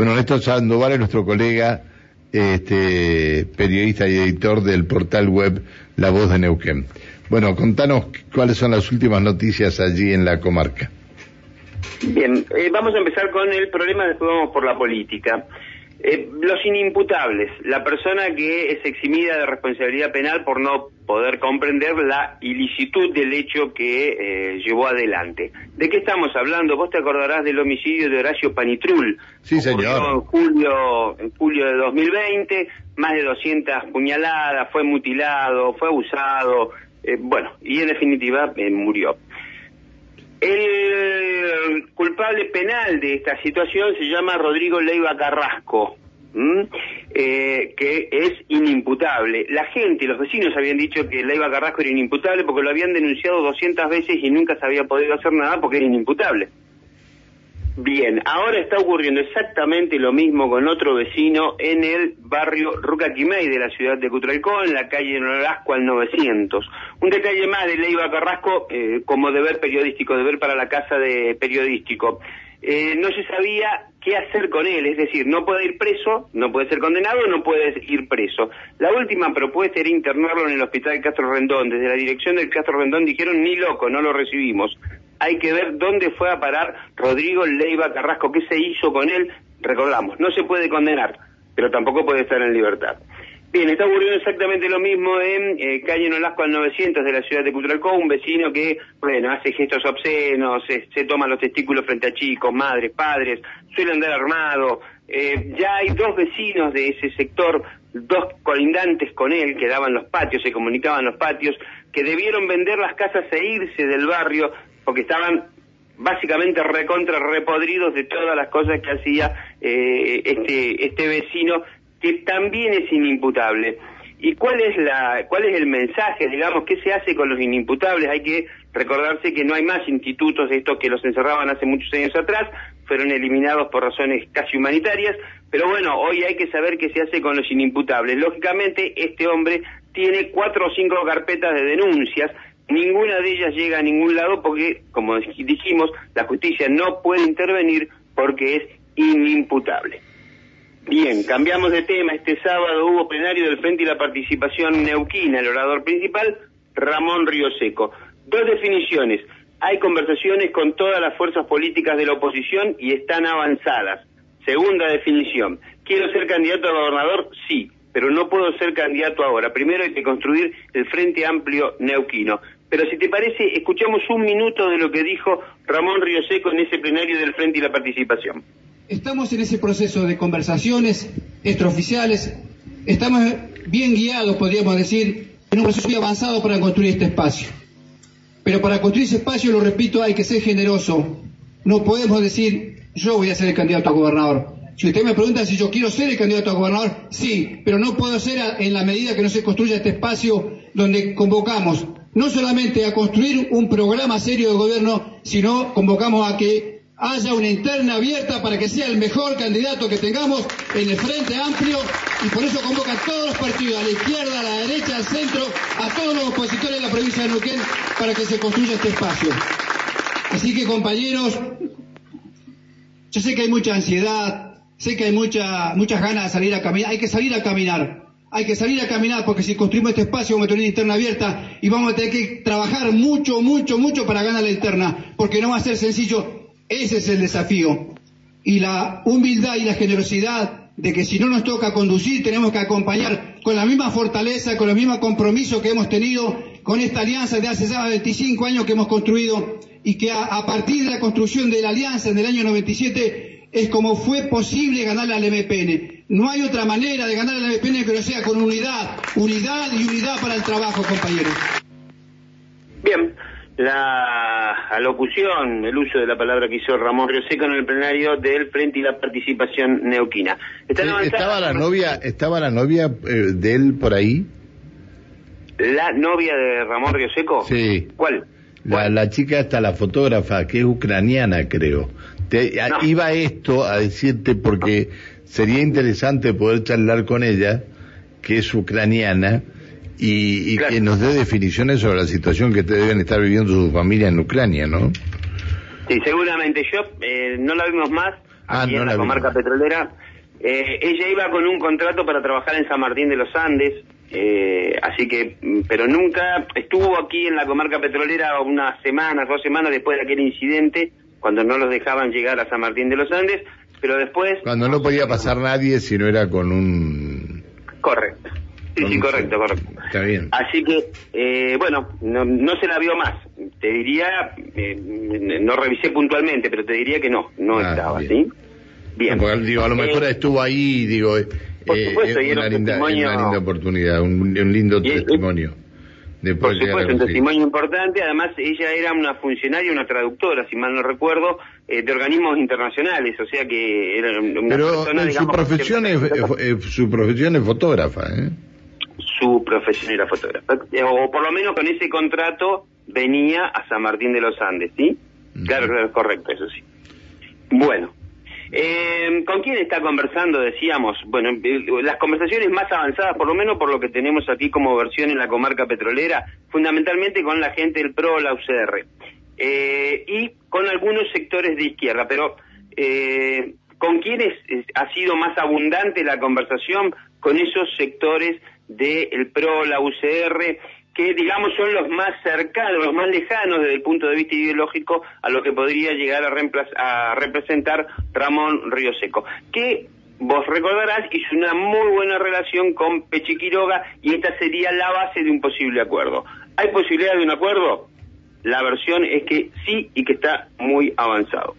Bueno, Néstor Sandoval es nuestro colega, este, periodista y editor del portal web La Voz de Neuquén. Bueno, contanos cuáles son las últimas noticias allí en la comarca. Bien, eh, vamos a empezar con el problema, después vamos por la política. Eh, los inimputables, la persona que es eximida de responsabilidad penal por no poder comprender la ilicitud del hecho que eh, llevó adelante. ¿De qué estamos hablando? Vos te acordarás del homicidio de Horacio Panitrul. Sí, señor. En julio, en julio de 2020, más de 200 puñaladas, fue mutilado, fue abusado, eh, bueno, y en definitiva murió. El culpable penal de esta situación se llama Rodrigo Leiva Carrasco, eh, que es inimputable. La gente, los vecinos habían dicho que Leiva Carrasco era inimputable porque lo habían denunciado 200 veces y nunca se había podido hacer nada porque era inimputable. Bien, ahora está ocurriendo exactamente lo mismo con otro vecino en el barrio Rucaquimay de la ciudad de Cutralcó, en la calle Nolasco al 900. Un detalle más de Leiva Carrasco eh, como deber periodístico, deber para la casa de periodístico. Eh, no se sabía qué hacer con él, es decir, no puede ir preso, no puede ser condenado, no puede ir preso. La última propuesta era internarlo en el hospital Castro Rendón. Desde la dirección del Castro Rendón dijeron, ni loco, no lo recibimos hay que ver dónde fue a parar Rodrigo Leiva Carrasco, qué se hizo con él, recordamos, no se puede condenar, pero tampoco puede estar en libertad. Bien, está ocurriendo exactamente lo mismo en eh, calle Nolasco al 900 de la ciudad de Cutralcó, un vecino que, bueno, hace gestos obscenos, se, toma los testículos frente a chicos, madres, padres, suele andar armado. Eh, ya hay dos vecinos de ese sector, dos colindantes con él, que daban los patios, se comunicaban los patios, que debieron vender las casas e irse del barrio porque estaban básicamente recontra repodridos de todas las cosas que hacía eh, este este vecino que también es inimputable. ¿Y cuál es la cuál es el mensaje, digamos, qué se hace con los inimputables? Hay que recordarse que no hay más institutos de estos que los encerraban hace muchos años atrás, fueron eliminados por razones casi humanitarias, pero bueno, hoy hay que saber qué se hace con los inimputables. Lógicamente, este hombre tiene cuatro o cinco carpetas de denuncias ninguna de ellas llega a ningún lado porque, como dijimos, la justicia no puede intervenir porque es inimputable. Bien, cambiamos de tema. Este sábado hubo plenario del Frente y la Participación Neuquina. El orador principal, Ramón Río Seco. Dos definiciones. Hay conversaciones con todas las fuerzas políticas de la oposición y están avanzadas. Segunda definición. ¿Quiero ser candidato a gobernador? Sí, pero no puedo ser candidato ahora. Primero hay que construir el Frente Amplio Neuquino. Pero si te parece, escuchamos un minuto de lo que dijo Ramón Río Seco en ese plenario del Frente y la Participación. Estamos en ese proceso de conversaciones extraoficiales, estamos bien guiados, podríamos decir, en un proceso muy avanzado para construir este espacio. Pero para construir ese espacio, lo repito, hay que ser generoso. No podemos decir, yo voy a ser el candidato a gobernador. Si usted me pregunta si yo quiero ser el candidato a gobernador, sí, pero no puedo ser en la medida que no se construya este espacio donde convocamos no solamente a construir un programa serio de gobierno, sino convocamos a que haya una interna abierta para que sea el mejor candidato que tengamos en el Frente Amplio y por eso convoca a todos los partidos, a la izquierda, a la derecha, al centro, a todos los opositores de la provincia de Neuquén para que se construya este espacio. Así que compañeros, yo sé que hay mucha ansiedad, sé que hay mucha, muchas ganas de salir a caminar, hay que salir a caminar, hay que salir a caminar porque si construimos este espacio vamos a tener una interna abierta y vamos a tener que trabajar mucho, mucho, mucho para ganar la interna, porque no va a ser sencillo. Ese es el desafío. Y la humildad y la generosidad de que si no nos toca conducir, tenemos que acompañar con la misma fortaleza, con el mismo compromiso que hemos tenido con esta alianza de hace ya 25 años que hemos construido y que a, partir de la construcción de la alianza en el año 97 es como fue posible ganar al MPN. No hay otra manera de ganar el MPN que no sea con unidad, unidad y unidad para el trabajo, compañeros. Bien, la alocución, el uso de la palabra que hizo Ramón Rioseco en el plenario del Frente y la Participación Neuquina. ¿Estaba la novia, estaba la novia eh, de él por ahí? ¿La novia de Ramón Rioseco? Sí. ¿Cuál? La, la chica está la fotógrafa, que es ucraniana, creo. Te, Iba esto a decirte porque sería interesante poder charlar con ella, que es ucraniana, y, que nos dé definiciones sobre la situación que deben estar viviendo su familia en Ucrania, ¿no? Sí, seguramente. Yo eh, no la vimos más Ah, aquí no en la, comarca petrolera. Eh, ella iba con un contrato para trabajar en San Martín de los Andes, eh, así que, mm, pero nunca estuvo aquí en la comarca petrolera unas semanas, dos semanas después de aquel incidente, cuando no los dejaban llegar a San Martín de los Andes, pero después... Cuando no podía pasar nadie si no era con un... Correcto. Sí, sí, correcto, correcto. Está bien. Así que, eh, bueno, no, no se la vio más. Te diría, eh, no revisé puntualmente, pero te diría que no, no Ah, estaba, bien. ¿sí? Bien. Porque, digo, a lo mejor Eh, estuvo ahí, digo, eh, Por eh, supuesto, es y era una, un linda, es testimonio- una linda oportunidad, un, un lindo Y es- testimonio. De Por supuesto, un testimonio importante. Además, ella era una funcionaria, una traductora, si mal no recuerdo, eh, de organismos internacionales. O sea que era una Pero persona, eh, su digamos, profesión es, eh, su profesión es fotógrafa, ¿eh? su profesión era fotógrafa. Eh, O por lo menos con ese contrato venía a San Martín de los Andes, ¿sí? Ujú. Claro, claro, es correcto, eso sí. Bueno, eh, ¿con quién está conversando? Decíamos, bueno, las conversaciones más avanzadas, por lo menos por lo que tenemos aquí como versión en la comarca petrolera, fundamentalmente con la gente del PRO, la UCR, eh, y con algunos sectores de izquierda, pero eh, ¿con quiénes ha sido más abundante la conversación? Con esos sectores del PRO, la UCR, que digamos son los más cercanos, los más lejanos desde el punto de vista ideológico a lo que podría llegar a, a representar Ramón Río Seco, que vos recordarás hizo una muy buena relación con Pechi Quiroga y esta sería la base de un posible acuerdo. ¿Hay posibilidad de un acuerdo? La versión es que sí y que está muy avanzado.